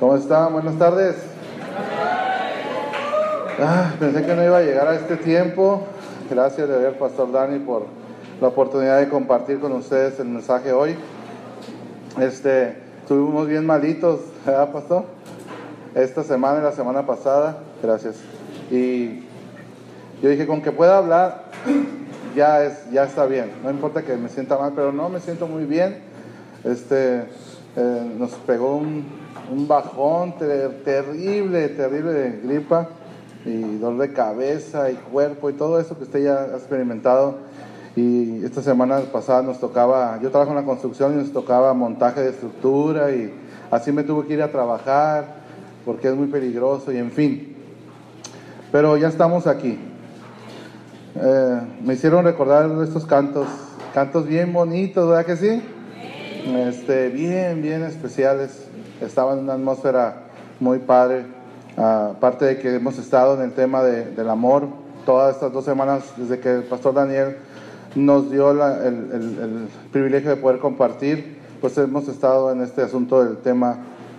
¿Cómo están? Buenas tardes. Ah, pensé que no iba a llegar a este tiempo. Gracias de ver, Pastor Dani, por la oportunidad de compartir con ustedes el mensaje hoy. Este, estuvimos bien malitos, ¿verdad, Pastor? Esta semana y la semana pasada. Gracias. Y yo dije, con que pueda hablar, ya, es, ya está bien. No importa que me sienta mal, pero no me siento muy bien. Este, eh, nos pegó un, un bajón terrible, terrible de gripa y dolor de cabeza y cuerpo y todo eso que usted ya ha experimentado. Y esta semana pasada nos tocaba, yo trabajo en la construcción y nos tocaba montaje de estructura y así me tuve que ir a trabajar porque es muy peligroso y en fin. Pero ya estamos aquí. Eh, me hicieron recordar estos cantos, cantos bien bonitos, ¿verdad que sí? Este, bien, bien especiales. Estaba en una atmósfera muy padre. Aparte de que hemos estado en el tema del amor todas estas dos semanas desde que el pastor Daniel nos dio el, el, privilegio de poder compartir, pues hemos estado en este asunto del tema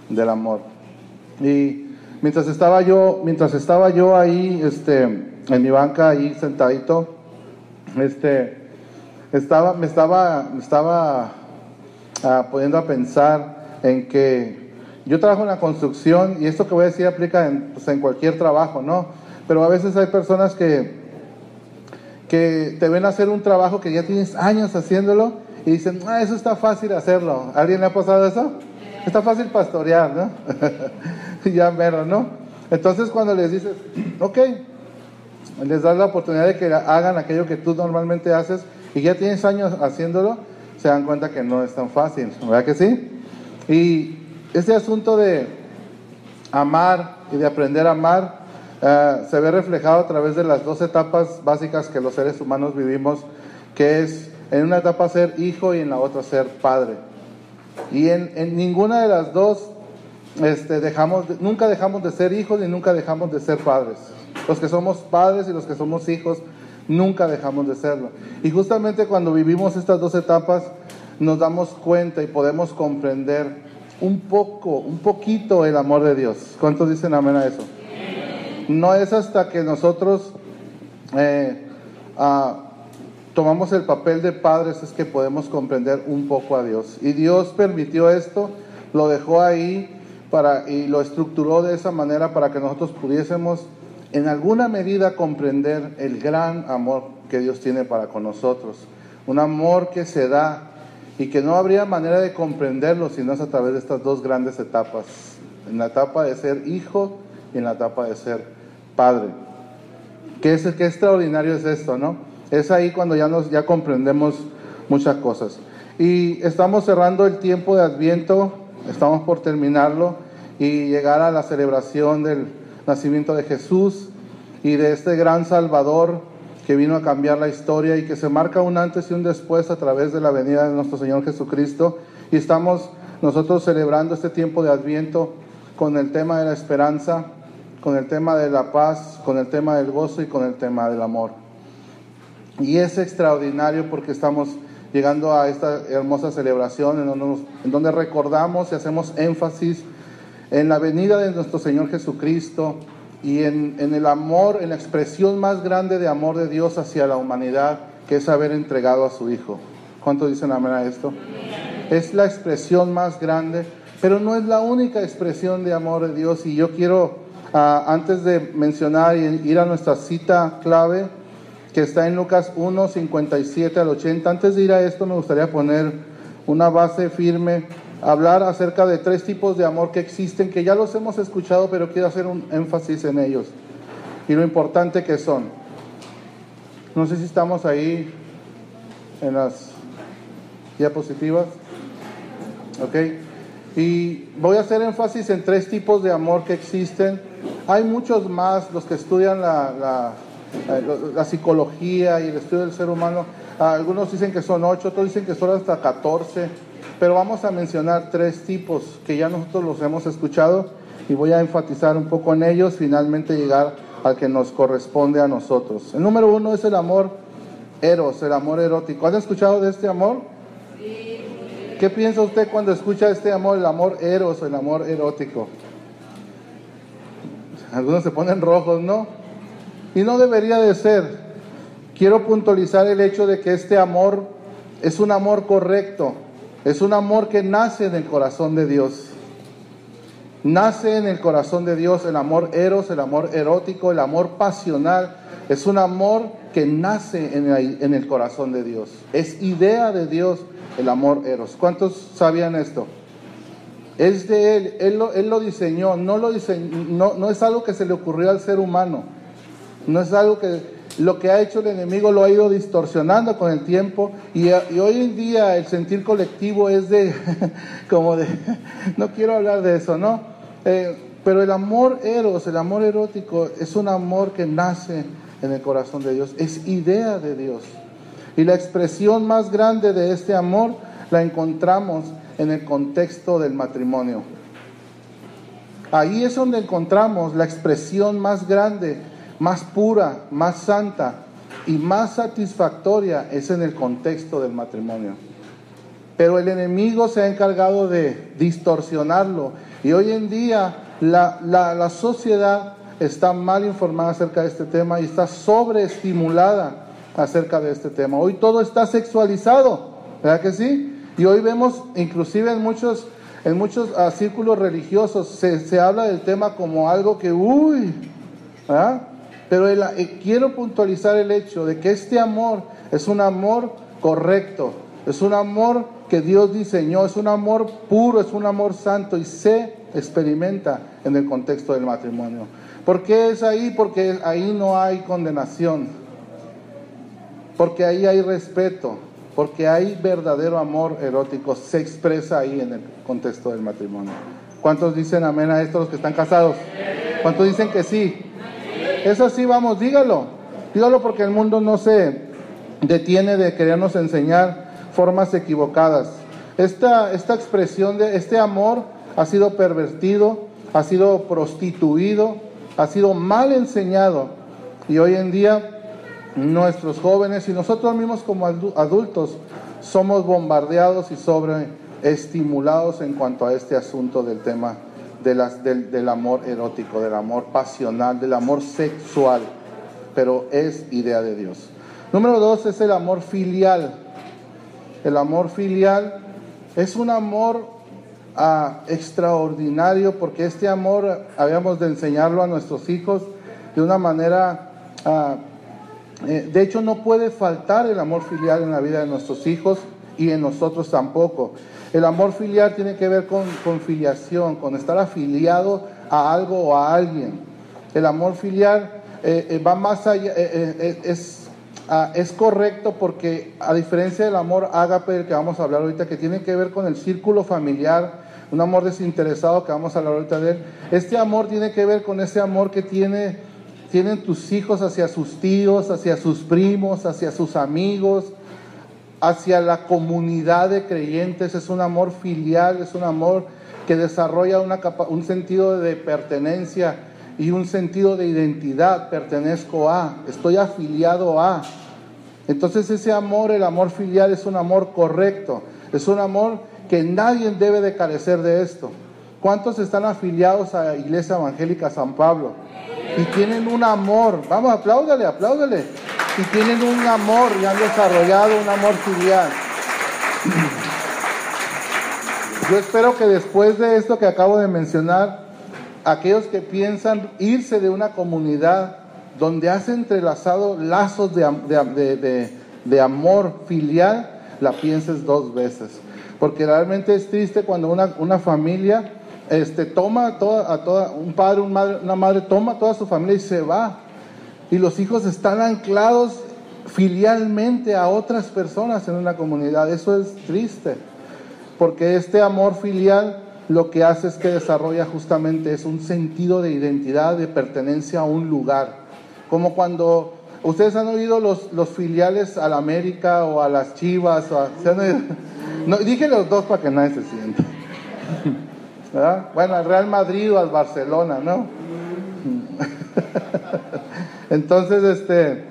del amor. Y mientras estaba yo, mientras estaba yo ahí, este, en mi banca ahí sentadito, este, estaba, me estaba, me estaba uh, poniendo a pensar en que yo trabajo en la construcción y esto que voy a decir aplica en, pues, en cualquier trabajo, ¿no? Pero a veces hay personas que, que te ven hacer un trabajo que ya tienes años haciéndolo y dicen, ah, eso está fácil hacerlo. ¿Alguien le ha pasado eso? Está fácil pastorear, ¿no? ya mero, ¿no? Entonces cuando les dices, ok, les das la oportunidad de que hagan aquello que tú normalmente haces y ya tienes años haciéndolo, se dan cuenta que no es tan fácil, ¿verdad que sí? Y este asunto de amar y de aprender a amar uh, se ve reflejado a través de las dos etapas básicas que los seres humanos vivimos, que es en una etapa ser hijo y en la otra ser padre. Y en, en ninguna de las dos este, dejamos, nunca dejamos de ser hijos ni nunca dejamos de ser padres. Los que somos padres y los que somos hijos nunca dejamos de serlo. Y justamente cuando vivimos estas dos etapas nos damos cuenta y podemos comprender un poco, un poquito el amor de Dios. ¿Cuántos dicen amén a eso? No es hasta que nosotros eh, ah, tomamos el papel de padres es que podemos comprender un poco a Dios. Y Dios permitió esto, lo dejó ahí para, y lo estructuró de esa manera para que nosotros pudiésemos en alguna medida comprender el gran amor que Dios tiene para con nosotros. Un amor que se da y que no habría manera de comprenderlo si no es a través de estas dos grandes etapas, en la etapa de ser hijo y en la etapa de ser padre. ¿Qué, es, qué extraordinario es esto, no? Es ahí cuando ya, nos, ya comprendemos muchas cosas. Y estamos cerrando el tiempo de Adviento, estamos por terminarlo y llegar a la celebración del nacimiento de Jesús y de este gran Salvador que vino a cambiar la historia y que se marca un antes y un después a través de la venida de nuestro Señor Jesucristo. Y estamos nosotros celebrando este tiempo de Adviento con el tema de la esperanza, con el tema de la paz, con el tema del gozo y con el tema del amor. Y es extraordinario porque estamos llegando a esta hermosa celebración en donde, recordamos y hacemos énfasis en la venida de nuestro Señor Jesucristo y en, el amor, en la expresión más grande de amor de Dios hacia la humanidad, que es haber entregado a su Hijo. ¿Cuántos dicen amén a esto? Es la expresión más grande, pero no es la única expresión de amor de Dios. Y yo quiero, ah, antes de mencionar y ir a nuestra cita clave, que está en Lucas 1, 57 al 80, antes de ir a esto me gustaría poner una base firme hablar acerca de tres tipos de amor que existen, que ya los hemos escuchado, pero quiero hacer un énfasis en ellos y lo importante que son. No sé si estamos ahí en las diapositivas. ¿Ok? Y voy a hacer énfasis en tres tipos de amor que existen. Hay muchos más, los que estudian la, la, psicología y el estudio del ser humano. Algunos dicen que son ocho, otros dicen que son hasta catorce pero vamos a mencionar tres tipos que ya nosotros los hemos escuchado y voy a enfatizar un poco en ellos, finalmente llegar al que nos corresponde a nosotros. El número uno es el amor eros, el amor erótico. ¿Han escuchado de este amor? ¿Qué piensa usted cuando escucha este amor, el amor eros el amor erótico? Algunos se ponen rojos, ¿no? Y no debería de ser. Quiero puntualizar el hecho de que este amor es un amor correcto, es un amor que nace en el corazón de Dios. Nace en el corazón de Dios el amor eros, el amor erótico, el amor pasional. Es un amor que nace en el, corazón de Dios. Es idea de Dios el amor eros. ¿Cuántos sabían esto? Es de Él, Él lo, diseñó, no, lo no es algo que se le ocurrió al ser humano, no es algo que lo que ha hecho el enemigo lo ha ido distorsionando con el tiempo y, hoy en día el sentir colectivo es de, como de, no quiero hablar de eso, ¿no? Eh, pero el amor eros, el amor erótico, es un amor que nace en el corazón de Dios, es idea de Dios. Y la expresión más grande de este amor la encontramos en el contexto del matrimonio. Ahí es donde encontramos la expresión más grande, más pura, más santa y más satisfactoria es en el contexto del matrimonio. Pero el enemigo se ha encargado de distorsionarlo y hoy en día la, la sociedad está mal informada acerca de este tema y está sobreestimulada acerca de este tema. Hoy todo está sexualizado, ¿verdad que sí? Y hoy vemos, inclusive en muchos, en muchos ah, círculos religiosos, se, habla del tema como algo que, uy, Pero eh, quiero puntualizar el hecho de que este amor es un amor correcto, es un amor que Dios diseñó, es un amor puro, es un amor santo y se experimenta en el contexto del matrimonio. ¿Por qué es ahí? Porque ahí no hay condenación, porque ahí hay respeto, porque hay verdadero amor erótico, se expresa ahí en el contexto del matrimonio. ¿Cuántos dicen amén a estos los que están casados? ¿Cuántos dicen que sí? Es así, vamos, dígalo. Dígalo porque el mundo no se detiene de querernos enseñar formas equivocadas. Esta, esta expresión de este amor ha sido pervertido, ha sido prostituido, ha sido mal enseñado. Y hoy en día nuestros jóvenes y nosotros mismos como adultos somos bombardeados y sobreestimulados en cuanto a este asunto del tema de las, del, del amor erótico, del amor pasional, del amor sexual, pero es idea de Dios. Número dos es el amor filial. El amor filial es un amor ah, extraordinario porque este amor habíamos de enseñarlo a nuestros hijos de una manera ah, eh, de hecho, no puede faltar el amor filial en la vida de nuestros hijos y en nosotros tampoco. El amor filial tiene que ver con, con filiación, con estar afiliado a algo o a alguien. El amor filial eh, eh, va más allá, es, ah, es correcto porque a diferencia del amor ágape del que vamos a hablar ahorita, que tiene que ver con el círculo familiar, un amor desinteresado que vamos a hablar ahorita de él, este amor tiene que ver con ese amor que tiene tienen tus hijos hacia sus tíos, hacia sus primos, hacia sus amigos, hacia la comunidad de creyentes. Es un amor filial, es un amor que desarrolla un sentido de pertenencia y un sentido de identidad. Pertenezco a, estoy afiliado a. Entonces ese amor, el amor filial, es un amor correcto. Es un amor que nadie debe de carecer de esto. ¿Cuántos están afiliados a la Iglesia Evangélica San Pablo? y tienen un amor. Vamos, apláudale, apláudale. Y tienen un amor y han desarrollado un amor filial. Yo espero que después de esto que acabo de mencionar, aquellos que piensan irse de una comunidad donde has entrelazado lazos de, amor filial, la pienses dos veces. Porque realmente es triste cuando una, una familia este, toma toda, a toda, un padre, una madre toma toda su familia y se va. Y los hijos están anclados filialmente a otras personas en una comunidad. Eso es triste, porque este amor filial lo que hace es que desarrolla justamente es un sentido de identidad, de pertenencia a un lugar. Como cuando ustedes han oído los, los filiales a América o a las Chivas, o dije los dos para que nadie se sienta. Bueno, al Real Madrid o al Barcelona, ¿no? Entonces, este,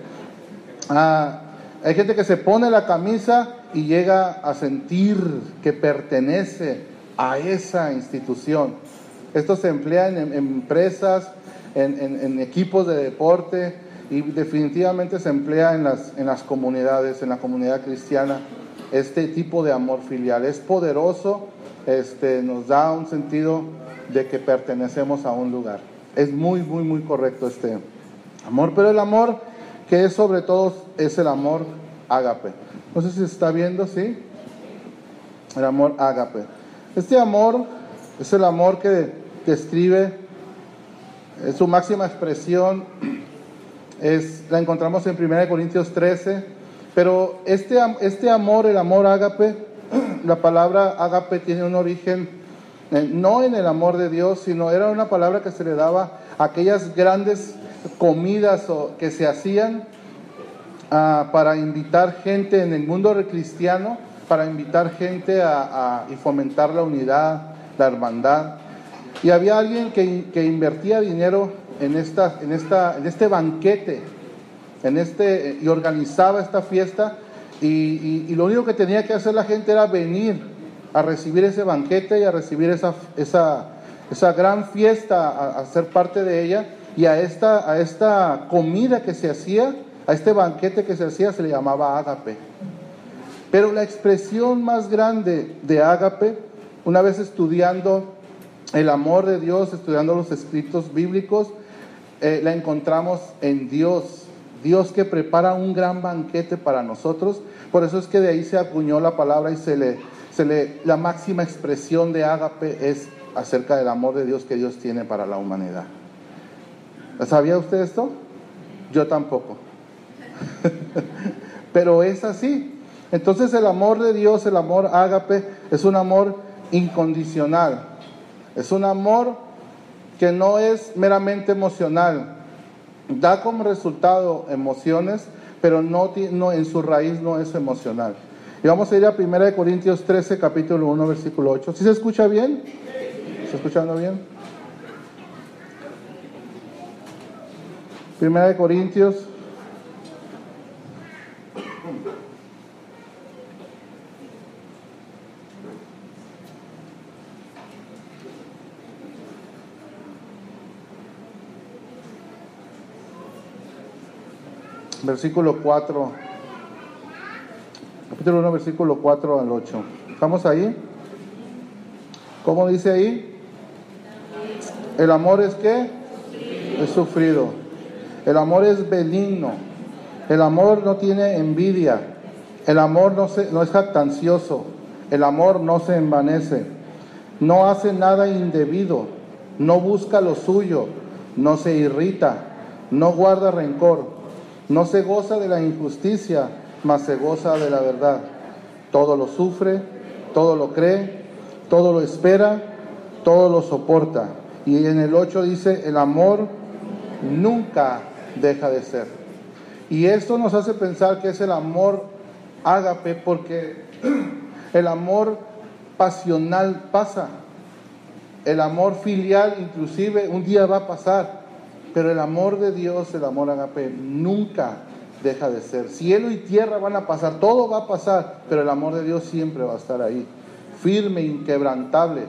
ah, hay gente que se pone la camisa y llega a sentir que pertenece a esa institución. Esto se emplea en, empresas, en, equipos de deporte y definitivamente se emplea en las, en las comunidades, en la comunidad cristiana, este tipo de amor filial. Es poderoso, este, nos da un sentido de que pertenecemos a un lugar. Es muy, muy, muy correcto este amor, pero el amor que es sobre todo es el amor ágape. No sé si se está viendo, ¿sí? El amor ágape. Este amor es el amor que describe, es su máxima expresión, es, la encontramos en 1 Corintios 13, pero este, este amor, el amor ágape, la palabra ágape tiene un origen eh, no en el amor de Dios, sino era una palabra que se le daba a aquellas grandes comidas que se hacían ah, para invitar gente en el mundo cristiano, para invitar gente a, y fomentar la unidad, la hermandad. Y había alguien que, invertía dinero en, esta, en, esta, en este banquete, en este, y organizaba esta fiesta, y lo único que tenía que hacer la gente era venir a recibir ese banquete y a recibir esa, esa, esa gran fiesta, a, ser parte de ella, y a esta, a esta comida que se hacía, a este banquete que se hacía, se le llamaba ágape. Pero la expresión más grande de ágape, una vez estudiando el amor de Dios, estudiando los escritos bíblicos, eh, la encontramos en Dios. Dios que prepara un gran banquete para nosotros. Por eso es que de ahí se acuñó la palabra y se le, la máxima expresión de ágape es acerca del amor de Dios que Dios tiene para la humanidad. ¿Sabía usted esto? Yo tampoco. Pero es así. Entonces el amor de Dios, el amor ágape, es un amor incondicional. Es un amor que no es meramente emocional. Da como resultado emociones, pero no, no en su raíz no es emocional. Y vamos a ir a 1 Corintios 13, capítulo 1, versículo 8. ¿Sí se escucha bien? ¿Se escuchando bien? 1 Corintios versículo 4 capítulo 1, versículo 4 al 8. ¿Estamos ahí? ¿Cómo dice ahí? El amor es qué? Es sufrido. El amor es benigno. El amor no tiene envidia. El amor no, es jactancioso. El amor no se envanece. No hace nada indebido. No busca lo suyo. No se irrita. No guarda rencor. No se goza de la injusticia mas se goza de la verdad. Todo lo sufre, todo lo cree, todo lo espera, todo lo soporta. Y en el 8 dice, el amor nunca deja de ser. Y esto nos hace pensar que es el amor ágape porque el amor pasional pasa. El amor filial inclusive un día va a pasar. Pero el amor de Dios, el amor ágape, nunca deja de ser. Cielo y tierra van a pasar, todo va a pasar, pero el amor de Dios siempre va a estar ahí. Firme, inquebrantable,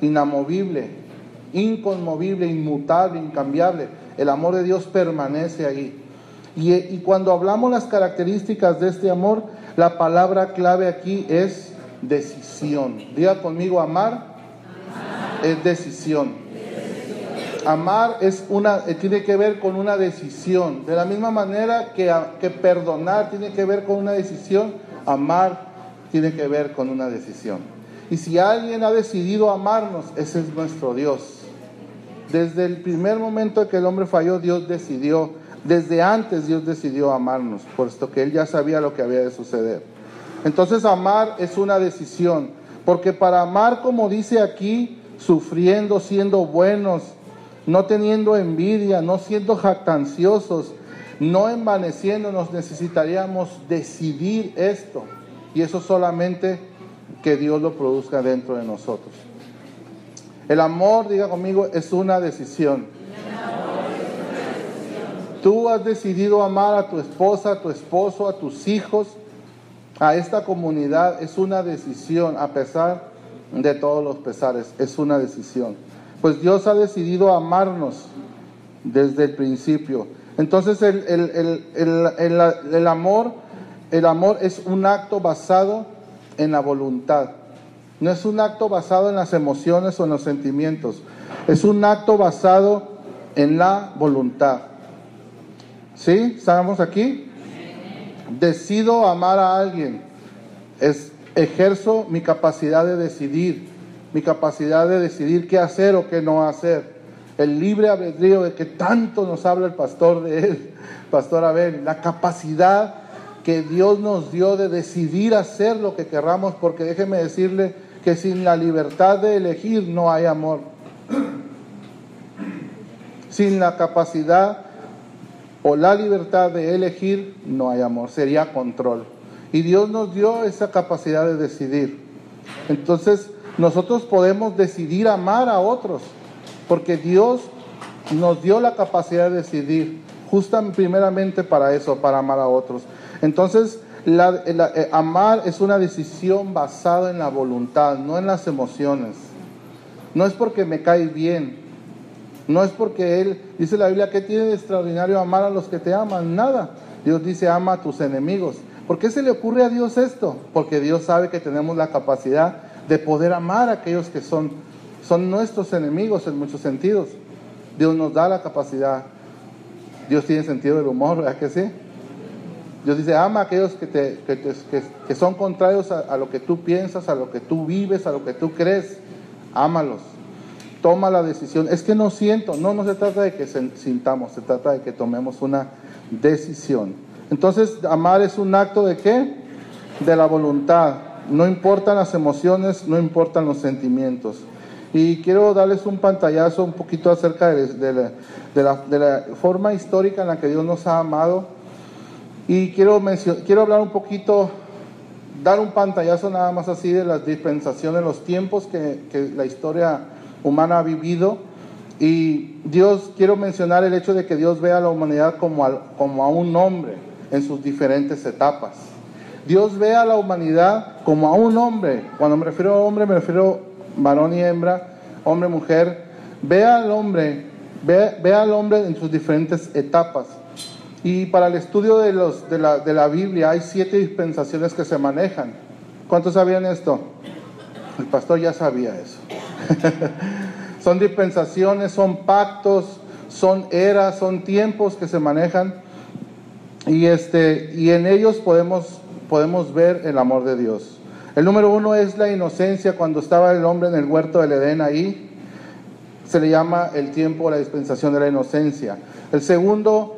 inamovible, inconmovible, inmutable, incambiable. El amor de Dios permanece ahí. Y, cuando hablamos las características de este amor, la palabra clave aquí es decisión. Diga conmigo, amar es decisión. Amar es una, eh, tiene que ver con una decisión. De la misma manera que, que perdonar tiene que ver con una decisión, amar tiene que ver con una decisión. Y si alguien ha decidido amarnos, ese es nuestro Dios. Desde el primer momento que el hombre falló, Dios decidió, desde antes Dios decidió amarnos, puesto que Él ya sabía lo que había de suceder. Entonces amar es una decisión, porque para amar, como dice aquí, sufriendo, siendo buenos, no teniendo envidia, no siendo jactanciosos, no envaneciéndonos, necesitaríamos decidir esto. Y eso solamente que Dios lo produzca dentro de nosotros. El amor, diga conmigo, es una decisión. Tú has decidido amar a tu esposa, a tu esposo, a tus hijos, a esta comunidad. Es una decisión, a pesar de todos los pesares. Es una decisión. Pues Dios ha decidido amarnos desde el principio. Entonces el, el, amor, el amor es un acto basado en la voluntad. No es un acto basado en las emociones o en los sentimientos. Es un acto basado en la voluntad. ¿Sí? ¿Estamos aquí? Decido amar a alguien. Es, ejerzo mi capacidad de decidir, mi capacidad de decidir qué hacer o qué no hacer. El libre albedrío de que tanto nos habla el pastor de él, Pastor Abel, la capacidad que Dios nos dio de decidir hacer lo que querramos, porque déjeme decirle que sin la libertad de elegir no hay amor. Sin la capacidad o la libertad de elegir no hay amor, sería control. Y Dios nos dio esa capacidad de decidir. Entonces, nosotros podemos decidir amar a otros, porque Dios nos dio la capacidad de decidir, justamente primeramente para eso, para amar a otros. Entonces, eh, amar es una decisión basada en la voluntad, no en las emociones. No es porque me cae bien, no es porque Él, dice la Biblia, ¿qué tiene de extraordinario amar a los que te aman? Nada. Dios dice, ama a tus enemigos. ¿Por qué se le ocurre a Dios esto? Porque Dios sabe que tenemos la capacidad de poder amar a aquellos que son, son nuestros enemigos en muchos sentidos. Dios nos da la capacidad. Dios tiene sentido del humor, ¿verdad que sí? Dios dice, ama a aquellos que, te, que, son contrarios a, lo que tú piensas, a lo que tú vives, a lo que tú crees. Ámalos. Toma la decisión. Es que no siento. No, no se trata de que sintamos, se trata de que tomemos una decisión. Entonces, amar es un acto de qué? De la voluntad. No importan las emociones, no importan los sentimientos. Y quiero darles un pantallazo un poquito acerca de, la, de la forma histórica en la que Dios nos ha amado y quiero, quiero hablar un poquito, dar un pantallazo nada más así de las dispensaciones, los tiempos que, la historia humana ha vivido. Y Dios, quiero mencionar el hecho de que Dios ve a la humanidad como a, como a un hombre en sus diferentes etapas. Dios ve a la humanidad como a un hombre. Cuando me refiero a hombre, me refiero varón y hembra, hombre, mujer. Ve al hombre, ve, ve al hombre en sus diferentes etapas. Y para el estudio de, los, de, la, de la Biblia hay siete dispensaciones que se manejan. ¿Cuántos sabían esto? El pastor ya sabía eso. son dispensaciones, son pactos, son eras, son tiempos que se manejan. Y, este, y en ellos podemos, podemos ver el amor de Dios. El número uno es la inocencia. Cuando estaba el hombre en el huerto del Edén ahí, se le llama el tiempo, la dispensación de la inocencia. El segundo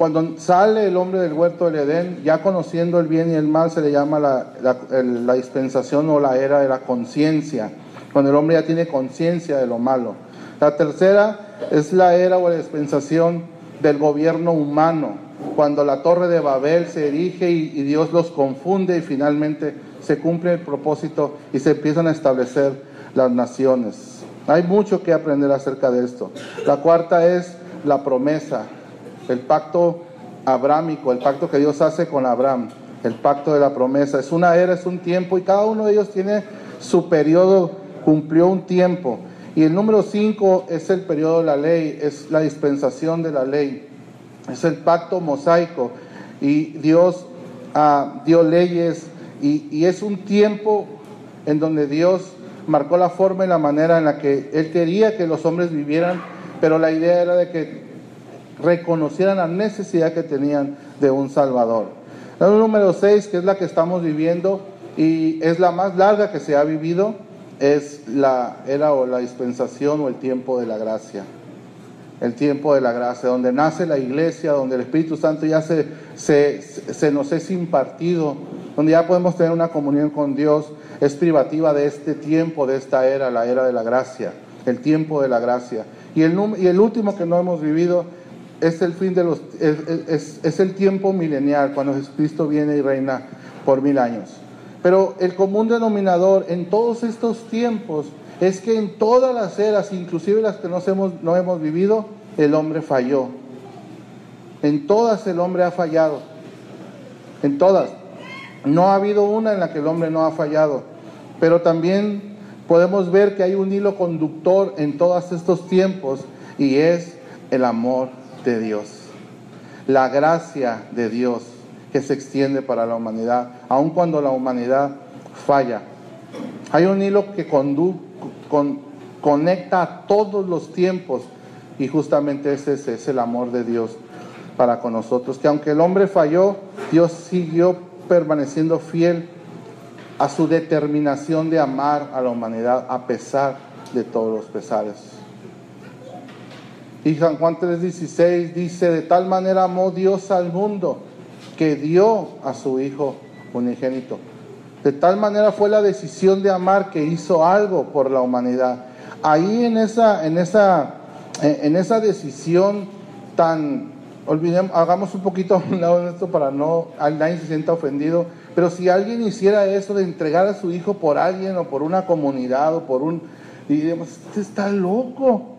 cuando sale el hombre del huerto del Edén, ya conociendo el bien y el mal, se le llama la, dispensación o la era de la conciencia, cuando el hombre ya tiene conciencia de lo malo. La tercera es la era o la dispensación del gobierno humano, cuando la torre de Babel se erige y, y Dios los confunde y finalmente se cumple el propósito y se empiezan a establecer las naciones. Hay mucho que aprender acerca de esto. La cuarta es la promesa, el pacto abrámico, el pacto que Dios hace con Abraham, el pacto de la promesa. Es una era, es un tiempo y cada uno de ellos tiene su periodo, cumplió un tiempo. Y el número 5 es el periodo de la ley, es la dispensación de la ley, es el pacto mosaico. Y Dios ah, dio leyes y, y es un tiempo en donde Dios marcó la forma y la manera en la que Él quería que los hombres vivieran, pero la idea era de que reconocieran la necesidad que tenían de un Salvador. La número 6, que es la que estamos viviendo y es la más larga que se ha vivido, es la era o la dispensación o el tiempo de la gracia. El tiempo de la gracia, donde nace la iglesia, donde el Espíritu Santo ya se, nos es impartido, donde ya podemos tener una comunión con Dios, es privativa de este tiempo, de esta era, la era de la gracia, el tiempo de la gracia. Y el último que no hemos vivido es el fin de los es, es, el tiempo milenial cuando Jesucristo viene y reina por mil años. Pero el común denominador en todos estos tiempos es que en todas las eras, inclusive las que hemos, no hemos vivido, el hombre falló. En todas el hombre ha fallado. En todas. No ha habido una en la que el hombre no ha fallado. Pero también podemos ver que hay un hilo conductor en todos estos tiempos y es el amor de Dios, la gracia de Dios que se extiende para la humanidad, aun cuando la humanidad falla. Hay un hilo que conecta a todos los tiempos y justamente ese es el amor de Dios para con nosotros, que aunque el hombre falló, Dios siguió permaneciendo fiel a su determinación de amar a la humanidad a pesar de todos los pesares. Y San Juan 3:16 dice, de tal manera amó Dios al mundo que dio a su Hijo unigénito. De tal manera fue la decisión de amar que hizo algo por la humanidad. Ahí en esa, en esa, en esa decisión tan, olvidemos, hagamos un poquito a un lado de esto para no, nadie se sienta ofendido, pero si alguien hiciera eso de entregar a su hijo por alguien o por una comunidad o por un, diríamos, este está loco.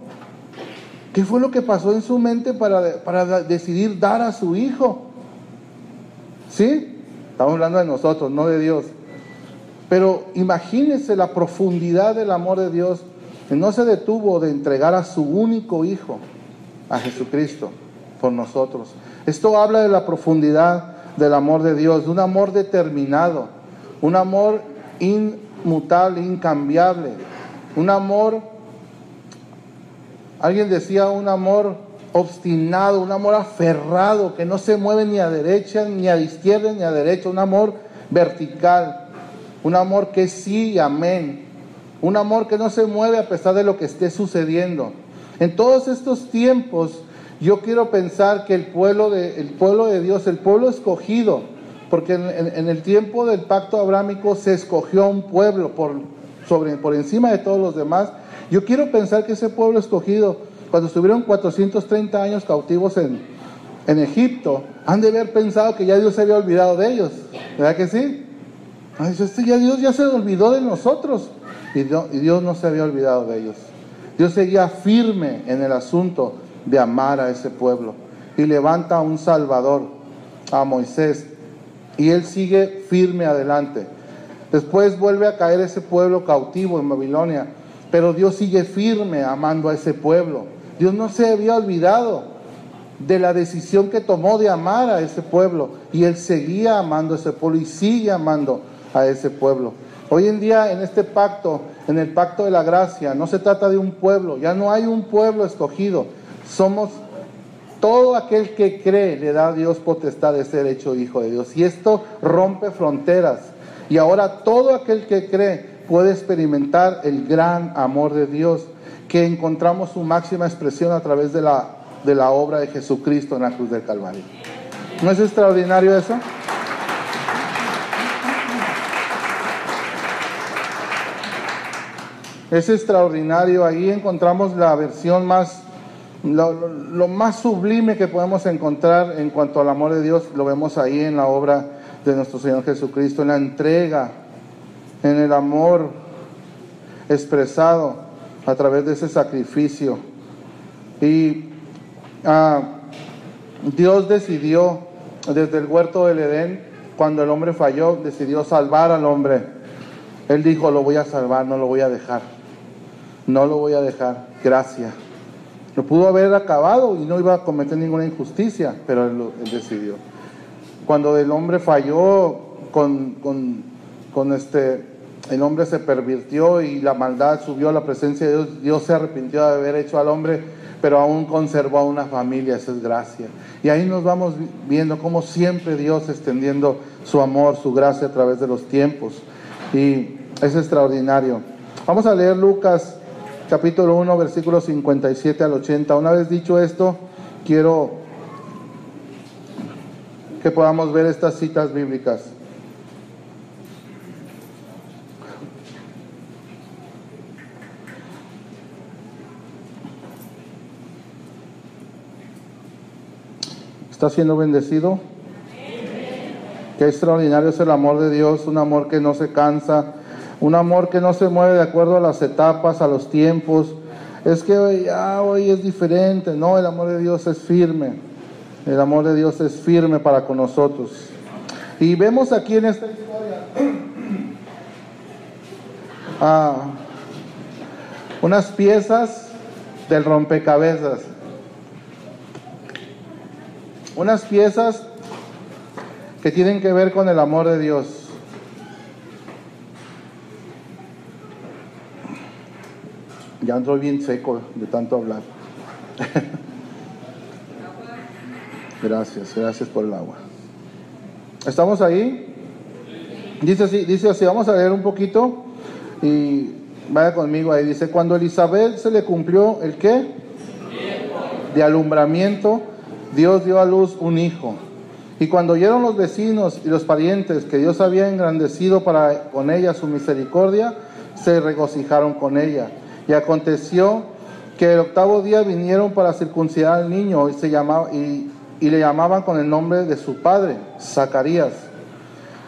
¿Qué fue lo que pasó en su mente para, para decidir dar a su hijo? ¿Sí? Estamos hablando de nosotros, no de Dios. Pero imagínense la profundidad del amor de Dios, que no se detuvo de entregar a su único hijo, a Jesucristo, por nosotros. Esto habla de la profundidad del amor de Dios, de un amor determinado, un amor inmutable, incambiable, un amor Alguien decía un amor obstinado, un amor aferrado, que no se mueve ni a derecha, ni a izquierda, ni a derecha, un amor vertical, un amor que sí amén, un amor que no se mueve a pesar de lo que esté sucediendo. En todos estos tiempos, yo quiero pensar que el pueblo de, el pueblo de Dios, el pueblo escogido, porque en, el tiempo del pacto abrámico se escogió un pueblo por, sobre, por encima de todos los demás, yo quiero pensar que ese pueblo escogido, cuando estuvieron 430 años cautivos en, en Egipto, han de haber pensado que ya Dios se había olvidado de ellos. ¿Verdad que sí? Este ya Dios ya se olvidó de nosotros. Y Dios, y Dios no se había olvidado de ellos. Dios seguía firme en el asunto de amar a ese pueblo. Y levanta a un Salvador, a Moisés. Y él sigue firme adelante. Después vuelve a caer ese pueblo cautivo en Babilonia. Pero Dios sigue firme amando a ese pueblo. Dios no se había olvidado de la decisión que tomó de amar a ese pueblo. Y Él seguía amando a ese pueblo y sigue amando a ese pueblo. Hoy en día en este pacto, en el pacto de la gracia, no se trata de un pueblo, ya no hay un pueblo escogido. Somos todo aquel que cree, le da a Dios potestad de ser hecho hijo de Dios. Y esto rompe fronteras. Y ahora todo aquel que cree puede experimentar el gran amor de Dios, que encontramos su máxima expresión a través de la, de la obra de Jesucristo en la cruz del Calvario. ¿No es extraordinario eso? Es extraordinario, ahí encontramos la versión más, lo, lo, más sublime que podemos encontrar en cuanto al amor de Dios, lo vemos ahí en la obra de nuestro Señor Jesucristo, en la entrega en el amor expresado a través de ese sacrificio. Y ah, Dios decidió desde el huerto del Edén, cuando el hombre falló, decidió salvar al hombre. Él dijo, lo voy a salvar, no lo voy a dejar. No lo voy a dejar. Gracias. Lo pudo haber acabado y no iba a cometer ninguna injusticia, pero él, decidió. Cuando el hombre falló con, con, con este, el hombre se pervirtió y la maldad subió a la presencia de Dios. Dios se arrepintió de haber hecho al hombre, pero aún conservó a una familia, esa es gracia. Y ahí nos vamos viendo cómo siempre Dios extendiendo su amor, su gracia a través de los tiempos. Y es extraordinario. Vamos a leer Lucas capítulo 1, versículos 57 al 80. Una vez dicho esto, quiero que podamos ver estas citas bíblicas. ¿Está siendo bendecido? Qué extraordinario es el amor de Dios, un amor que no se cansa, un amor que no se mueve de acuerdo a las etapas, a los tiempos. Es que hoy, es diferente, no, el amor de Dios es firme, el amor de Dios es firme para con nosotros. Y vemos aquí en esta historia ah, unas piezas del rompecabezas. Unas piezas que tienen que ver con el amor de Dios. Ya entró bien seco de tanto hablar. gracias, gracias por el agua. ¿Estamos ahí? Dice así, dice así, vamos a leer un poquito y vaya conmigo ahí. Dice, cuando Elizabeth se le cumplió el qué? De alumbramiento, Dios dio a luz un hijo. Y cuando oyeron los vecinos y los parientes que Dios había engrandecido para con ella su misericordia, se regocijaron con ella. Y aconteció que el octavo día vinieron para circuncidar al niño y, se llamaba, y, y le llamaban con el nombre de su padre, Zacarías.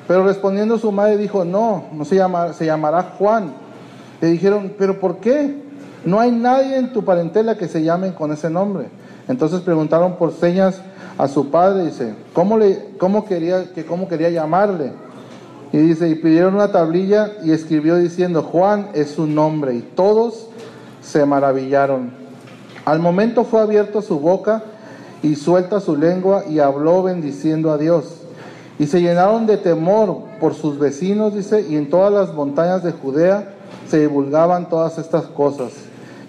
Pero respondiendo su madre dijo, no, no se llamará, se llamará Juan. Le dijeron, pero ¿por qué? No hay nadie en tu parentela que se llame con ese nombre. Entonces preguntaron por señas a su padre, dice, ¿cómo, le, cómo, quería, que, cómo quería llamarle? Y dice, y pidieron una tablilla y escribió diciendo, Juan es su nombre. Y todos se maravillaron. Al momento fue abierto su boca y suelta su lengua y habló bendiciendo a Dios. Y se llenaron de temor por sus vecinos, dice, y en todas las montañas de Judea se divulgaban todas estas cosas.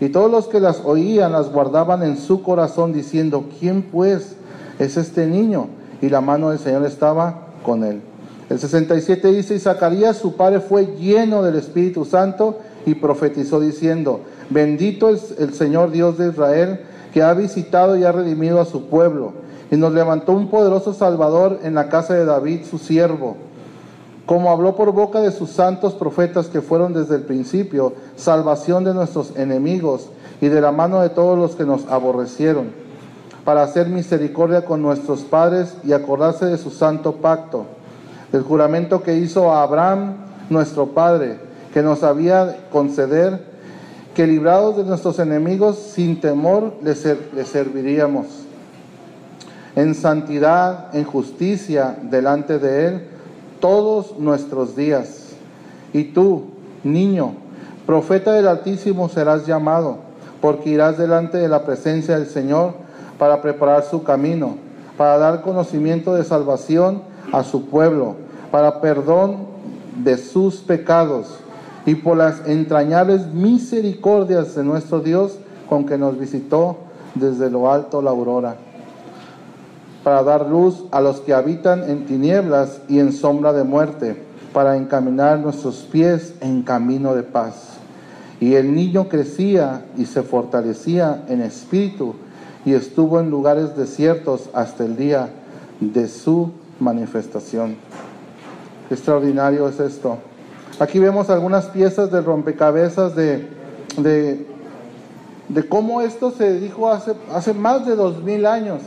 Y todos los que las oían las guardaban en su corazón diciendo, ¿quién pues es este niño? Y la mano del Señor estaba con él. El 67 dice, y Zacarías su padre fue lleno del Espíritu Santo y profetizó diciendo, bendito es el Señor Dios de Israel, que ha visitado y ha redimido a su pueblo, y nos levantó un poderoso Salvador en la casa de David, su siervo, como habló por boca de sus santos profetas que fueron desde el principio, salvación de nuestros enemigos y de la mano de todos los que nos aborrecieron, para hacer misericordia con nuestros padres y acordarse de su santo pacto, del juramento que hizo a Abraham, nuestro padre, que nos había conceder que librados de nuestros enemigos sin temor les, serviríamos. En santidad, en justicia delante de Él todos nuestros días. Y tú, niño, profeta del Altísimo serás llamado, porque irás delante de la presencia del Señor para preparar su camino, para dar conocimiento de salvación a su pueblo, para perdón de sus pecados y por las entrañables misericordias de nuestro Dios con que nos visitó desde lo alto la aurora, para dar luz a los que habitan en tinieblas y en sombra de muerte, para encaminar nuestros pies en camino de paz. Y el niño crecía y se fortalecía en espíritu y estuvo en lugares desiertos hasta el día de su manifestación. extraordinario es esto. Aquí vemos algunas piezas del rompecabezas de, de, de cómo esto se dijo hace, hace más de dos mil años.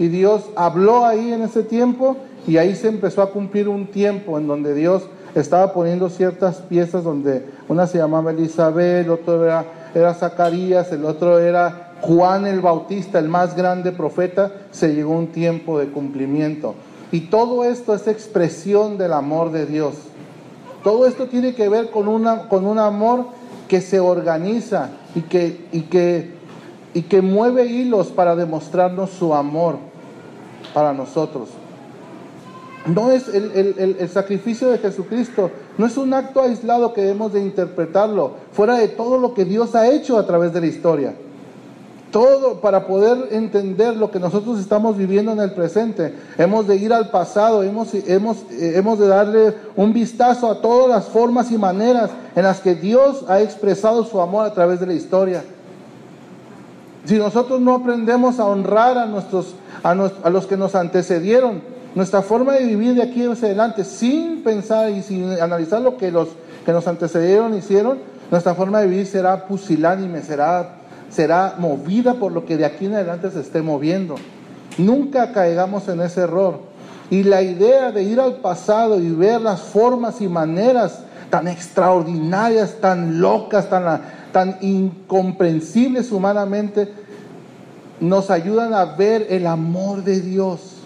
Y Dios habló ahí en ese tiempo y ahí se empezó a cumplir un tiempo en donde Dios estaba poniendo ciertas piezas donde una se llamaba Elizabeth, el otro era, era Zacarías, el otro era Juan el Bautista, el más grande profeta, se llegó un tiempo de cumplimiento. Y todo esto es expresión del amor de Dios. Todo esto tiene que ver con, una, con un amor que se organiza y que, y, que, y que mueve hilos para demostrarnos su amor para nosotros. No es el, el, el, sacrificio de Jesucristo, no es un acto aislado que debemos de interpretarlo, fuera de todo lo que Dios ha hecho a través de la historia. Todo para poder entender lo que nosotros estamos viviendo en el presente. Hemos de ir al pasado, hemos, hemos, eh, hemos de darle un vistazo a todas las formas y maneras en las que Dios ha expresado su amor a través de la historia. Si nosotros no aprendemos a honrar a, nuestros, a, a los que nos antecedieron, nuestra forma de vivir de aquí hacia adelante, sin pensar y sin analizar lo que los que nos antecedieron hicieron, nuestra forma de vivir será pusilánime, será será movida por lo que de aquí en adelante se esté moviendo. Nunca caigamos en ese error. Y la idea de ir al pasado y ver las formas y maneras tan extraordinarias, tan locas, tan, tan incomprensibles humanamente, nos ayudan a ver el amor de Dios.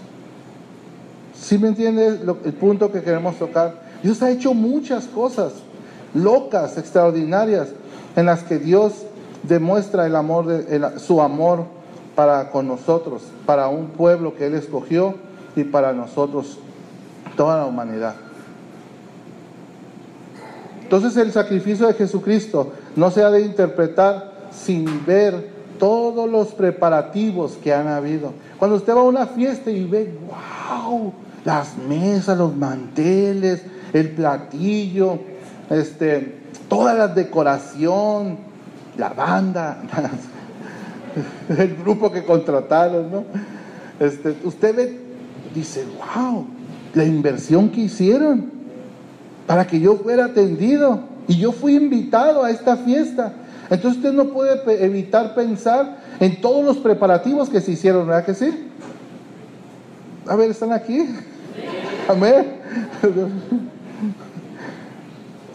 ¿Sí me entiendes el punto que queremos tocar? Dios ha hecho muchas cosas locas, extraordinarias, en las que Dios demuestra el amor de, su amor para con nosotros, para un pueblo que Él escogió y para nosotros, toda la humanidad. Entonces el sacrificio de Jesucristo no se ha de interpretar sin ver todos los preparativos que han habido. Cuando usted va a una fiesta y ve, wow, las mesas, los manteles, el platillo, este, toda la decoración, la banda, el grupo que contrataron, ¿no? Este, usted ve, dice, wow, la inversión que hicieron para que yo fuera atendido y yo fui invitado a esta fiesta. Entonces usted no puede evitar pensar en todos los preparativos que se hicieron, ¿verdad que sí? A ver, ¿están aquí? Amén.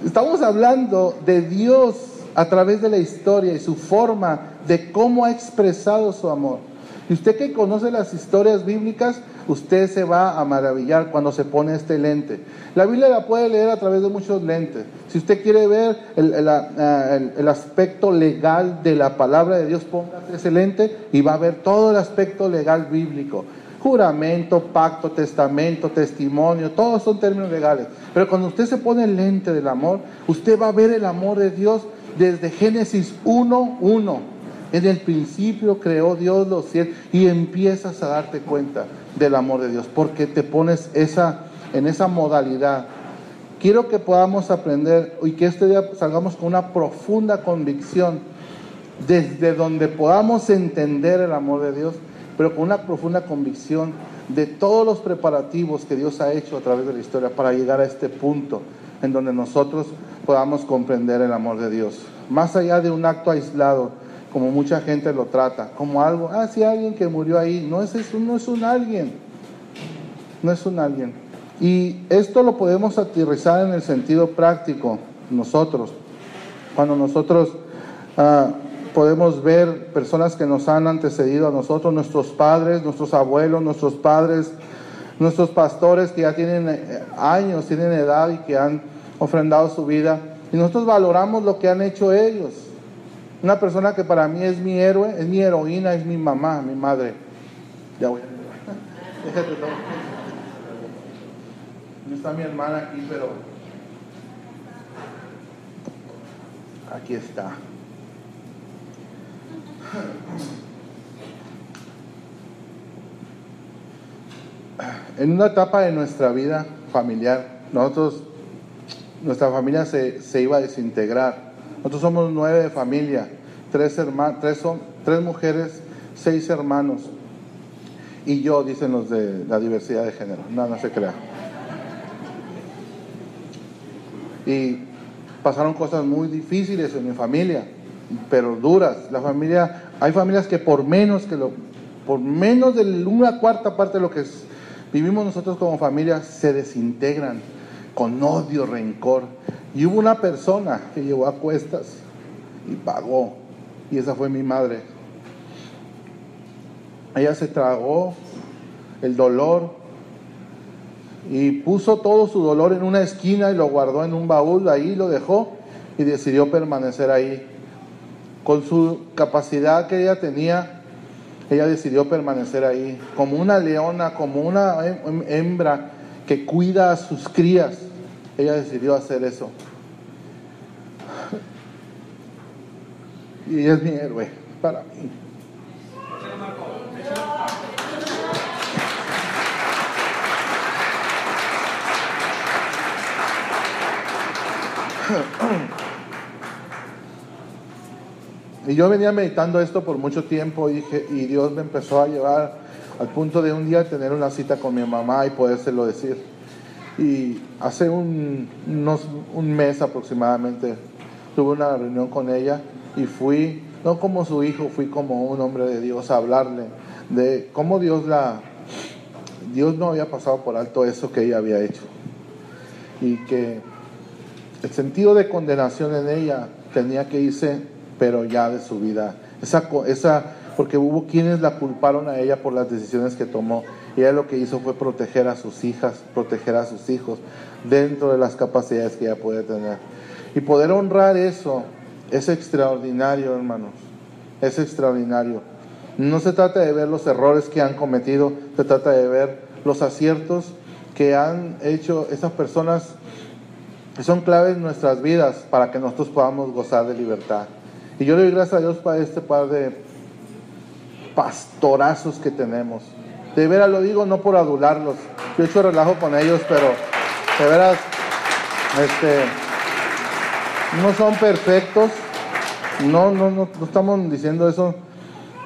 Estamos hablando de Dios a través de la historia y su forma de cómo ha expresado su amor. Y usted que conoce las historias bíblicas, usted se va a maravillar cuando se pone este lente. La Biblia la puede leer a través de muchos lentes. Si usted quiere ver el, aspecto legal de la palabra de Dios, ponga ese lente y va a ver todo el aspecto legal bíblico. Juramento, pacto, testamento, testimonio, todos son términos legales. Pero cuando usted se pone el lente del amor, usted va a ver el amor de Dios desde Génesis 1.1. En el principio creó Dios los cielos y empiezas a darte cuenta del amor de Dios, porque te pones esa, en esa modalidad. Quiero que podamos aprender y que este día salgamos con una profunda convicción, desde donde podamos entender el amor de Dios, pero con una profunda convicción de todos los preparativos que Dios ha hecho a través de la historia para llegar a este punto en donde nosotros podamos comprender el amor de Dios. Más allá de un acto aislado, como mucha gente lo trata, como algo, ah, sí, alguien que murió ahí, no es eso, no es un alguien, no es un alguien. Y esto lo podemos aterrizar en el sentido práctico nosotros, cuando nosotros ah, podemos ver personas que nos han antecedido a nosotros, nuestros padres, nuestros abuelos, nuestros padres, nuestros pastores que ya tienen eh, años, tienen edad y que han ofrendado su vida, y nosotros valoramos lo que han hecho ellos una persona que para mí es mi héroe, es mi heroína, es mi mamá, mi madre. Ya voy. Déjate todo. No está mi hermana aquí, pero aquí está. En una etapa de nuestra vida familiar, nosotros, nuestra familia se, se iba a desintegrar nosotros somos nueve de familia, tres, tres, son, tres mujeres, seis hermanos. Y yo, dicen los de la diversidad de género. No, no se crea. Y pasaron cosas muy difíciles en mi familia, pero duras. La familia, hay familias que por menos que lo, por menos de una cuarta parte de lo que vivimos nosotros como familia, se desintegran con odio, rencor. Y hubo una persona que llevó a cuestas y pagó. Y esa fue mi madre. Ella se tragó el dolor y puso todo su dolor en una esquina y lo guardó en un baúl, ahí lo dejó y decidió permanecer ahí. Con su capacidad que ella tenía, ella decidió permanecer ahí, como una leona, como una hembra que cuida a sus crías ella decidió hacer eso. Y es mi héroe para mí. Y yo venía meditando esto por mucho tiempo y, dije, y Dios me empezó a llevar al punto de un día tener una cita con mi mamá y podérselo decir. Y hace un, un mes aproximadamente tuve una reunión con ella y fui, no como su hijo, fui como un hombre de Dios a hablarle de cómo Dios la, Dios no había pasado por alto eso que ella había hecho. Y que el sentido de condenación en ella tenía que irse, pero ya de su vida. Esa, esa, porque hubo quienes la culparon a ella por las decisiones que tomó. Ella lo que hizo fue proteger a sus hijas, proteger a sus hijos dentro de las capacidades que ella puede tener. Y poder honrar eso es extraordinario, hermanos. Es extraordinario. No se trata de ver los errores que han cometido, se trata de ver los aciertos que han hecho esas personas que son claves en nuestras vidas para que nosotros podamos gozar de libertad. Y yo le doy gracias a Dios para este par de pastorazos que tenemos. De veras lo digo no por adularlos. Yo he hecho relajo con ellos, pero de veras, este, no son perfectos. No, no, no, no estamos diciendo eso,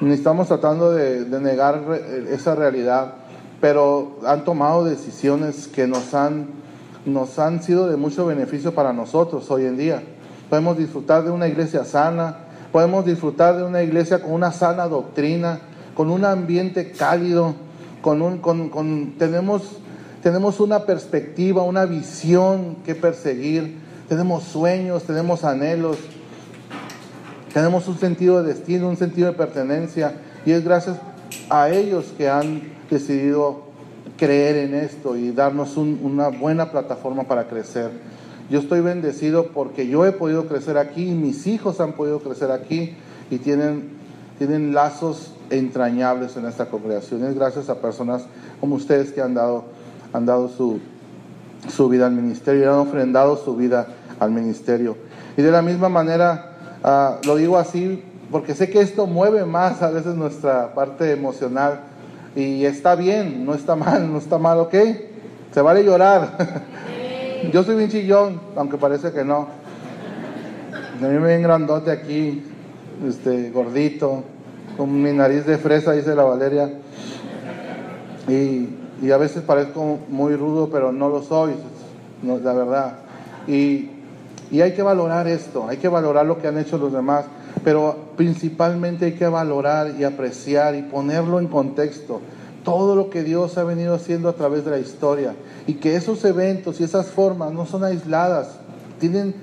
ni estamos tratando de, negar esa realidad, pero han tomado decisiones que nos han, nos han sido de mucho beneficio para nosotros hoy en día. Podemos disfrutar de una iglesia sana, podemos disfrutar de una iglesia con una sana doctrina, con un ambiente cálido, con un, con, con, tenemos, tenemos una perspectiva, una visión que perseguir, tenemos sueños, tenemos anhelos, tenemos un sentido de destino, un sentido de pertenencia, y es gracias a ellos que han decidido creer en esto y darnos un, una buena plataforma para crecer. Yo estoy bendecido porque yo he podido crecer aquí mis hijos han podido crecer aquí y tienen, tienen lazos entrañables en esta congregación. Es gracias a personas como ustedes que han dado, han dado su, su vida al ministerio y han ofrendado su vida al ministerio. Y de la misma manera, uh, lo digo así porque sé que esto mueve más a veces nuestra parte emocional y está bien, no está mal, no está mal, ¿ok? Se vale llorar. Yo soy bien chillón, aunque parece que no. A mí me ven grandote aquí, este, gordito, con mi nariz de fresa, dice la Valeria. Y, y a veces parezco muy rudo, pero no lo soy, la verdad. Y, y hay que valorar esto, hay que valorar lo que han hecho los demás, pero principalmente hay que valorar y apreciar y ponerlo en contexto todo lo que Dios ha venido haciendo a través de la historia y que esos eventos y esas formas no son aisladas, tienen,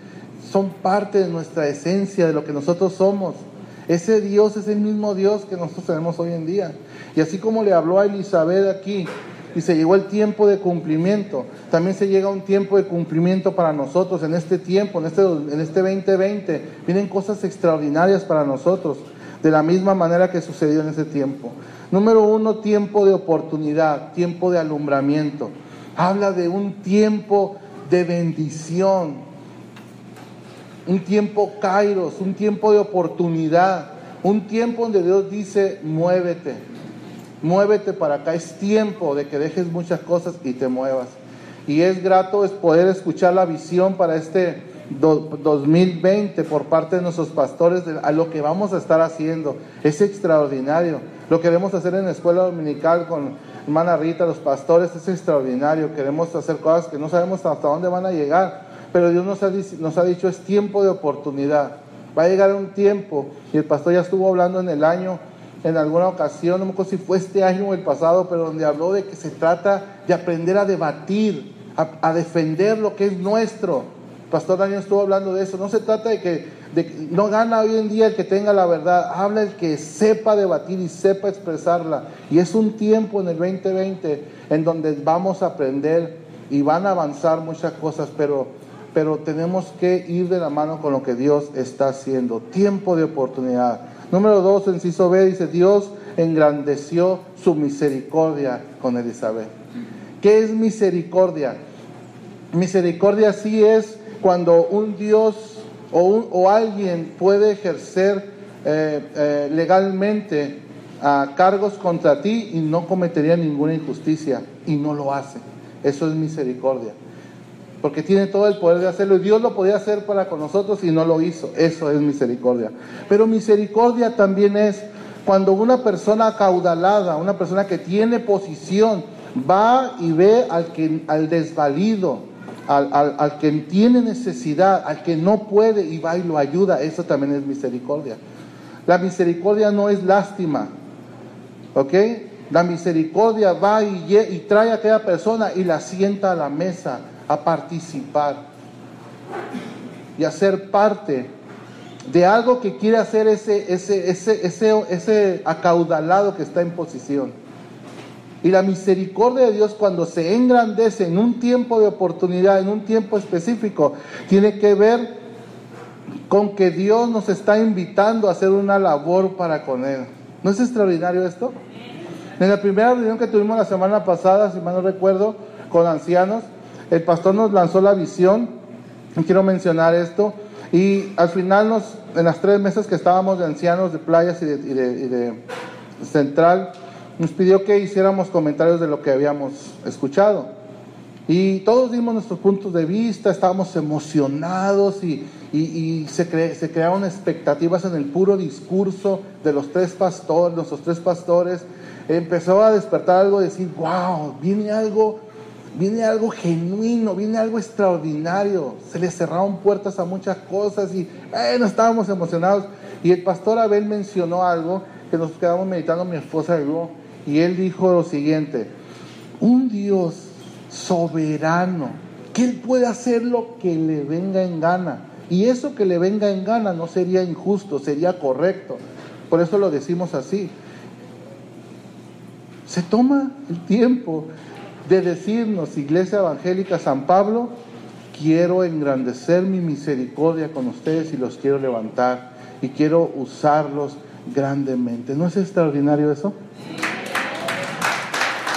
son parte de nuestra esencia, de lo que nosotros somos. Ese Dios es el mismo Dios que nosotros tenemos hoy en día. Y así como le habló a Elizabeth aquí, y se llegó el tiempo de cumplimiento, también se llega un tiempo de cumplimiento para nosotros en este tiempo, en este, en este 2020. Vienen cosas extraordinarias para nosotros, de la misma manera que sucedió en ese tiempo. Número uno, tiempo de oportunidad, tiempo de alumbramiento. Habla de un tiempo de bendición, un tiempo kairos, un tiempo de oportunidad, un tiempo donde Dios dice, muévete, muévete para acá. Es tiempo de que dejes muchas cosas y te muevas. Y es grato es poder escuchar la visión para este 2020 por parte de nuestros pastores a lo que vamos a estar haciendo. Es extraordinario. Lo queremos hacer en la escuela dominical con hermana Rita, los pastores, es extraordinario. Queremos hacer cosas que no sabemos hasta dónde van a llegar, pero Dios nos ha, dicho es tiempo de oportunidad. Va a llegar un tiempo, y el pastor ya estuvo hablando en el año, en alguna ocasión, no me acuerdo si fue este año o el pasado, pero donde habló de que se trata de aprender a debatir, a, defender lo que es nuestro. Pastor Daniel estuvo hablando de eso. No se trata de que, de que no gana hoy en día el que tenga la verdad, habla el que sepa debatir y sepa expresarla. Y es un tiempo en el 2020 en donde vamos a aprender y van a avanzar muchas cosas, pero pero tenemos que ir de la mano con lo que Dios está haciendo. Tiempo de oportunidad. Número dos, inciso B, dice, Dios engrandeció su misericordia con Elizabeth. ¿Qué es misericordia? Misericordia sí es cuando un Dios o, un, o alguien puede ejercer eh, eh, legalmente a cargos contra ti y no cometería ninguna injusticia y no lo hace. Eso es misericordia porque tiene todo el poder de hacerlo. Y Dios lo podía hacer para con nosotros y no lo hizo. Eso es misericordia. Pero misericordia también es cuando una persona acaudalada, una persona que tiene posición, va y ve al, que, al desvalido, al, al, al que tiene necesidad, al que no puede y va y lo ayuda. Eso también es misericordia. La misericordia no es lástima. ¿Ok? La misericordia va y, y trae a aquella persona y la sienta a la mesa a participar y a ser parte de algo que quiere hacer ese, ese, ese, ese, ese acaudalado que está en posición. Y la misericordia de Dios cuando se engrandece en un tiempo de oportunidad, en un tiempo específico, tiene que ver con que Dios nos está invitando a hacer una labor para con Él. ¿No es extraordinario esto? En la primera reunión que tuvimos la semana pasada, si mal no recuerdo, con ancianos, el pastor nos lanzó la visión, quiero mencionar esto, y al final nos, en las tres meses que estábamos de ancianos de playas y de, central, nos pidió que hiciéramos comentarios de lo que habíamos escuchado. Y todos dimos nuestros puntos de vista, estábamos emocionados y, se, cre, se, crearon expectativas en el puro discurso de los tres pastores, nuestros tres pastores. Empezó a despertar algo, de decir, wow, viene algo, viene algo genuino, viene algo extraordinario. Se le cerraron puertas a muchas cosas y bueno, estábamos emocionados. Y el pastor Abel mencionó algo que nos quedamos meditando mi esposa y yo, y él dijo lo siguiente, un Dios soberano, que Él puede hacer lo que le venga en gana. Y eso que le venga en gana no sería injusto, sería correcto. Por eso lo decimos así. Se toma el tiempo de decirnos, Iglesia Evangélica San Pablo, quiero engrandecer mi misericordia con ustedes y los quiero levantar y quiero usarlos grandemente. ¿No es extraordinario eso?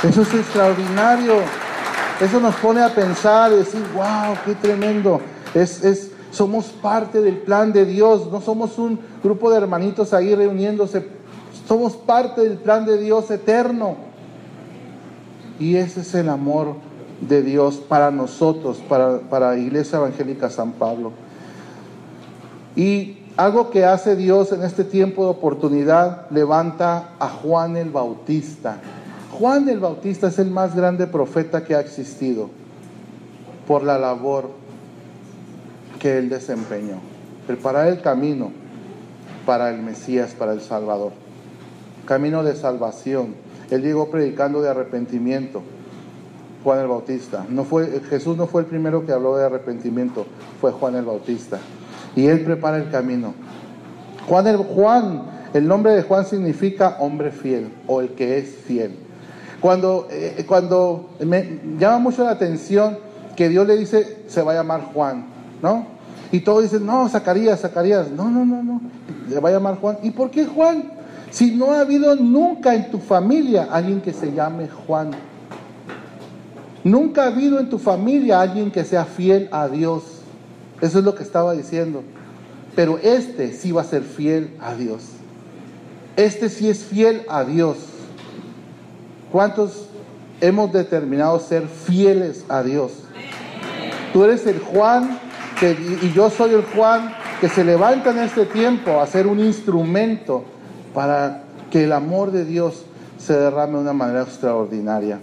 Eso es extraordinario. Eso nos pone a pensar y decir, wow, qué tremendo. Es, es, somos parte del plan de Dios, no somos un grupo de hermanitos ahí reuniéndose, somos parte del plan de Dios eterno. Y ese es el amor de Dios para nosotros, para, para Iglesia Evangélica San Pablo. Y algo que hace Dios en este tiempo de oportunidad, levanta a Juan el Bautista. Juan el Bautista es el más grande profeta que ha existido por la labor que él desempeñó. Preparar el camino para el Mesías, para el Salvador. Camino de salvación. Él llegó predicando de arrepentimiento. Juan el Bautista. No fue, Jesús no fue el primero que habló de arrepentimiento, fue Juan el Bautista. Y él prepara el camino. Juan el, Juan, el nombre de Juan significa hombre fiel o el que es fiel. Cuando, eh, cuando me llama mucho la atención que Dios le dice, se va a llamar Juan, ¿no? Y todos dicen, no, Zacarías, Zacarías. No, no, no, no. Le va a llamar Juan. ¿Y por qué Juan? Si no ha habido nunca en tu familia alguien que se llame Juan. Nunca ha habido en tu familia alguien que sea fiel a Dios. Eso es lo que estaba diciendo. Pero este sí va a ser fiel a Dios. Este sí es fiel a Dios. ¿Cuántos hemos determinado ser fieles a Dios? Tú eres el Juan y yo soy el Juan que se levanta en este tiempo a ser un instrumento para que el amor de Dios se derrame de una manera extraordinaria.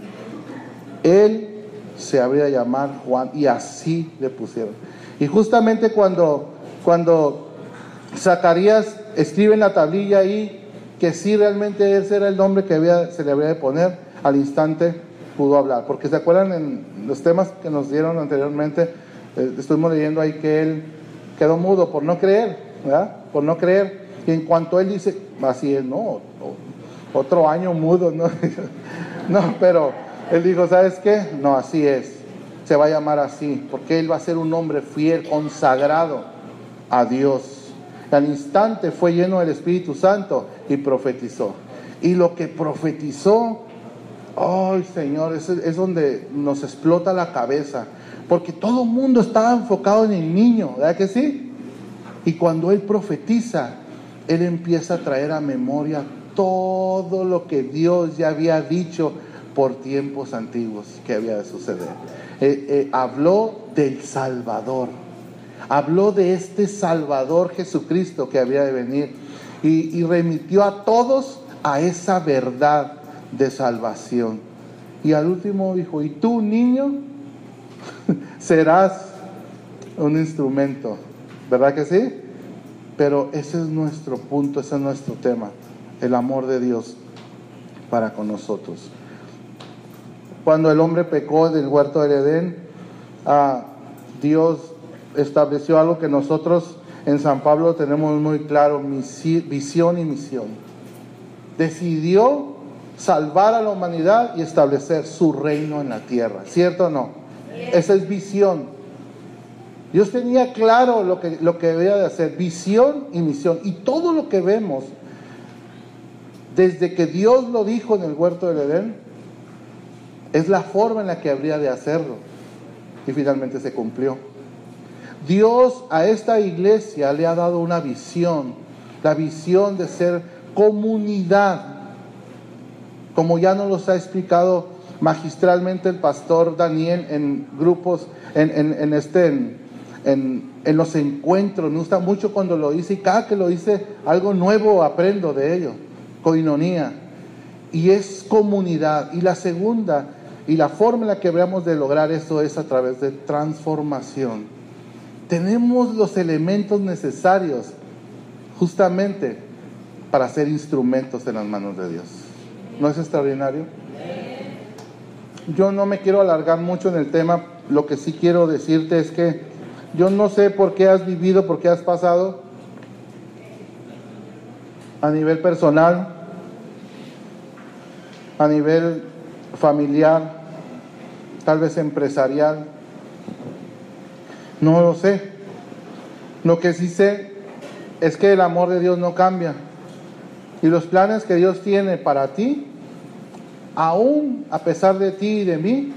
Él se habría llamar Juan y así le pusieron. Y justamente cuando, cuando Zacarías escribe en la tablilla ahí que sí realmente ese era el nombre que se le había de poner, al instante pudo hablar. Porque se acuerdan en los temas que nos dieron anteriormente, eh, estuvimos leyendo ahí que él quedó mudo por no creer, ¿verdad? Por no creer. Y en cuanto él dice, así es, no, otro año mudo, ¿no? no, pero él dijo, ¿sabes qué? No, así es. Se va a llamar así, porque él va a ser un hombre fiel, consagrado a Dios al instante fue lleno del Espíritu Santo y profetizó. Y lo que profetizó, ay Señor, es, es donde nos explota la cabeza. Porque todo el mundo estaba enfocado en el niño, ¿verdad que sí? Y cuando Él profetiza, Él empieza a traer a memoria todo lo que Dios ya había dicho por tiempos antiguos que había de suceder. Eh, eh, habló del Salvador habló de este Salvador Jesucristo que había de venir y, y remitió a todos a esa verdad de salvación. Y al último dijo, ¿y tú niño? serás un instrumento, ¿verdad que sí? Pero ese es nuestro punto, ese es nuestro tema, el amor de Dios para con nosotros. Cuando el hombre pecó del huerto del Edén, ah, Dios estableció algo que nosotros en San Pablo tenemos muy claro, visión y misión. Decidió salvar a la humanidad y establecer su reino en la tierra, ¿cierto o no? Esa es visión. Dios tenía claro lo que, lo que debía de hacer, visión y misión. Y todo lo que vemos desde que Dios lo dijo en el huerto del Edén, es la forma en la que habría de hacerlo. Y finalmente se cumplió. Dios a esta iglesia le ha dado una visión, la visión de ser comunidad, como ya nos los ha explicado magistralmente el pastor Daniel en grupos, en, este, en, en, los encuentros. Me gusta mucho cuando lo dice y cada que lo dice algo nuevo aprendo de ello. Coinonía. Y es comunidad. Y la segunda, y la forma en la que habríamos de lograr eso es a través de transformación. Tenemos los elementos necesarios justamente para ser instrumentos en las manos de Dios. ¿No es extraordinario? Yo no me quiero alargar mucho en el tema, lo que sí quiero decirte es que yo no sé por qué has vivido, por qué has pasado a nivel personal, a nivel familiar, tal vez empresarial. No lo sé. Lo que sí sé es que el amor de Dios no cambia. Y los planes que Dios tiene para ti aún a pesar de ti y de mí,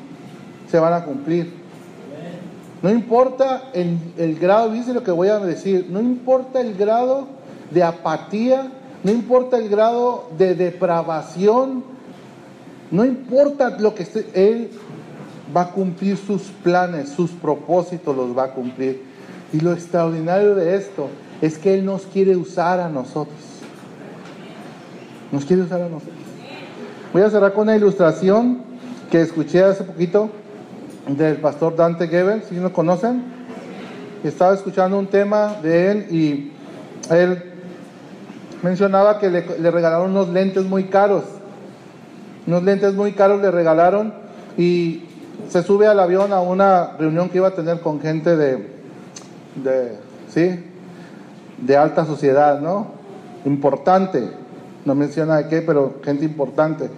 se van a cumplir. No importa el, grado, dice lo que voy a decir, no importa el grado de apatía, no importa el grado de depravación, no importa lo que esté, Él va a cumplir sus planes, sus propósitos los va a cumplir. Y lo extraordinario de esto es que Él nos quiere usar a nosotros. Nos quiere usar a nosotros. Voy a cerrar con una ilustración que escuché hace poquito del pastor Dante Gebel, si no conocen. Estaba escuchando un tema de él y él mencionaba que le, regalaron unos lentes muy caros. Unos lentes muy caros le regalaron y se sube al avión a una reunión que iba a tener con gente de, de, ¿sí? de alta sociedad, ¿no? Importante. No menciona de qué, pero gente importante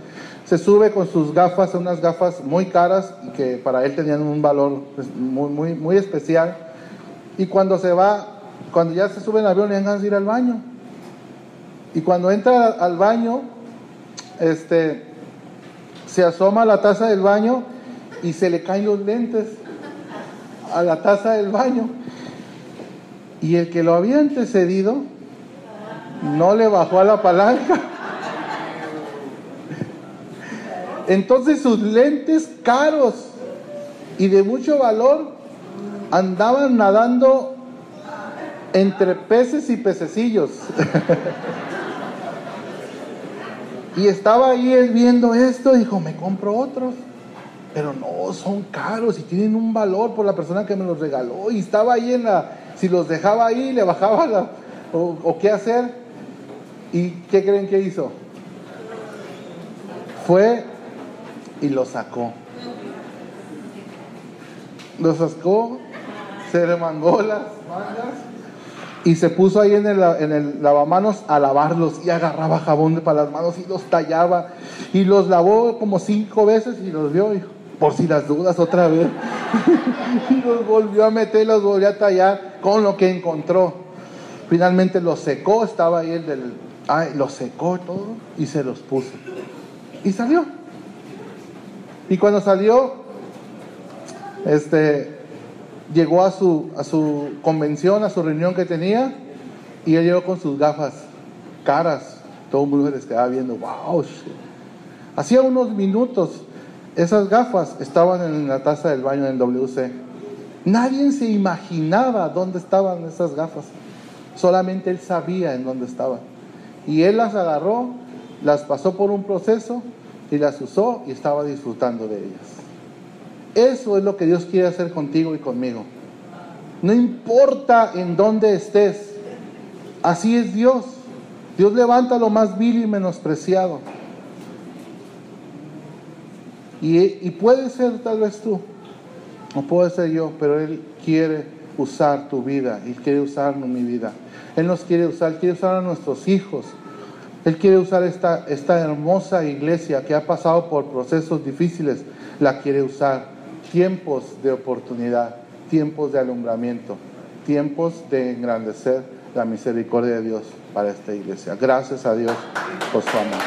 se sube con sus gafas, unas gafas muy caras y que para él tenían un valor pues, muy, muy, muy especial. Y cuando se va, cuando ya se sube en el avión, le dan ganas de ir al baño. Y cuando entra al baño, este, se asoma a la taza del baño y se le caen los lentes a la taza del baño. Y el que lo había antecedido no le bajó a la palanca Entonces sus lentes caros y de mucho valor andaban nadando entre peces y pececillos. y estaba ahí él viendo esto, dijo, me compro otros. Pero no, son caros y tienen un valor por la persona que me los regaló. Y estaba ahí en la, si los dejaba ahí, le bajaba la, o, o qué hacer. ¿Y qué creen que hizo? Fue y lo sacó. Lo sacó, se remangó las mangas y se puso ahí en el, en el lavamanos a lavarlos y agarraba jabón para las manos y los tallaba y los lavó como cinco veces y los vio por si las dudas otra vez y los volvió a meter, los volvió a tallar con lo que encontró. Finalmente los secó, estaba ahí el del, ay, lo secó todo y se los puso y salió. Y cuando salió, este, llegó a su, a su convención, a su reunión que tenía, y él llegó con sus gafas caras. Todo el mundo les quedaba viendo, wow. Hacía unos minutos, esas gafas estaban en la taza del baño en WC. Nadie se imaginaba dónde estaban esas gafas. Solamente él sabía en dónde estaban. Y él las agarró, las pasó por un proceso y las usó y estaba disfrutando de ellas. Eso es lo que Dios quiere hacer contigo y conmigo. No importa en dónde estés, así es Dios. Dios levanta lo más vil y menospreciado. Y, y puede ser tal vez tú, o puede ser yo, pero Él quiere usar tu vida, Él quiere usar mi vida. Él nos quiere usar, quiere usar a nuestros hijos, él quiere usar esta, esta hermosa iglesia que ha pasado por procesos difíciles, la quiere usar. Tiempos de oportunidad, tiempos de alumbramiento, tiempos de engrandecer la misericordia de Dios para esta iglesia. Gracias a Dios por su amor.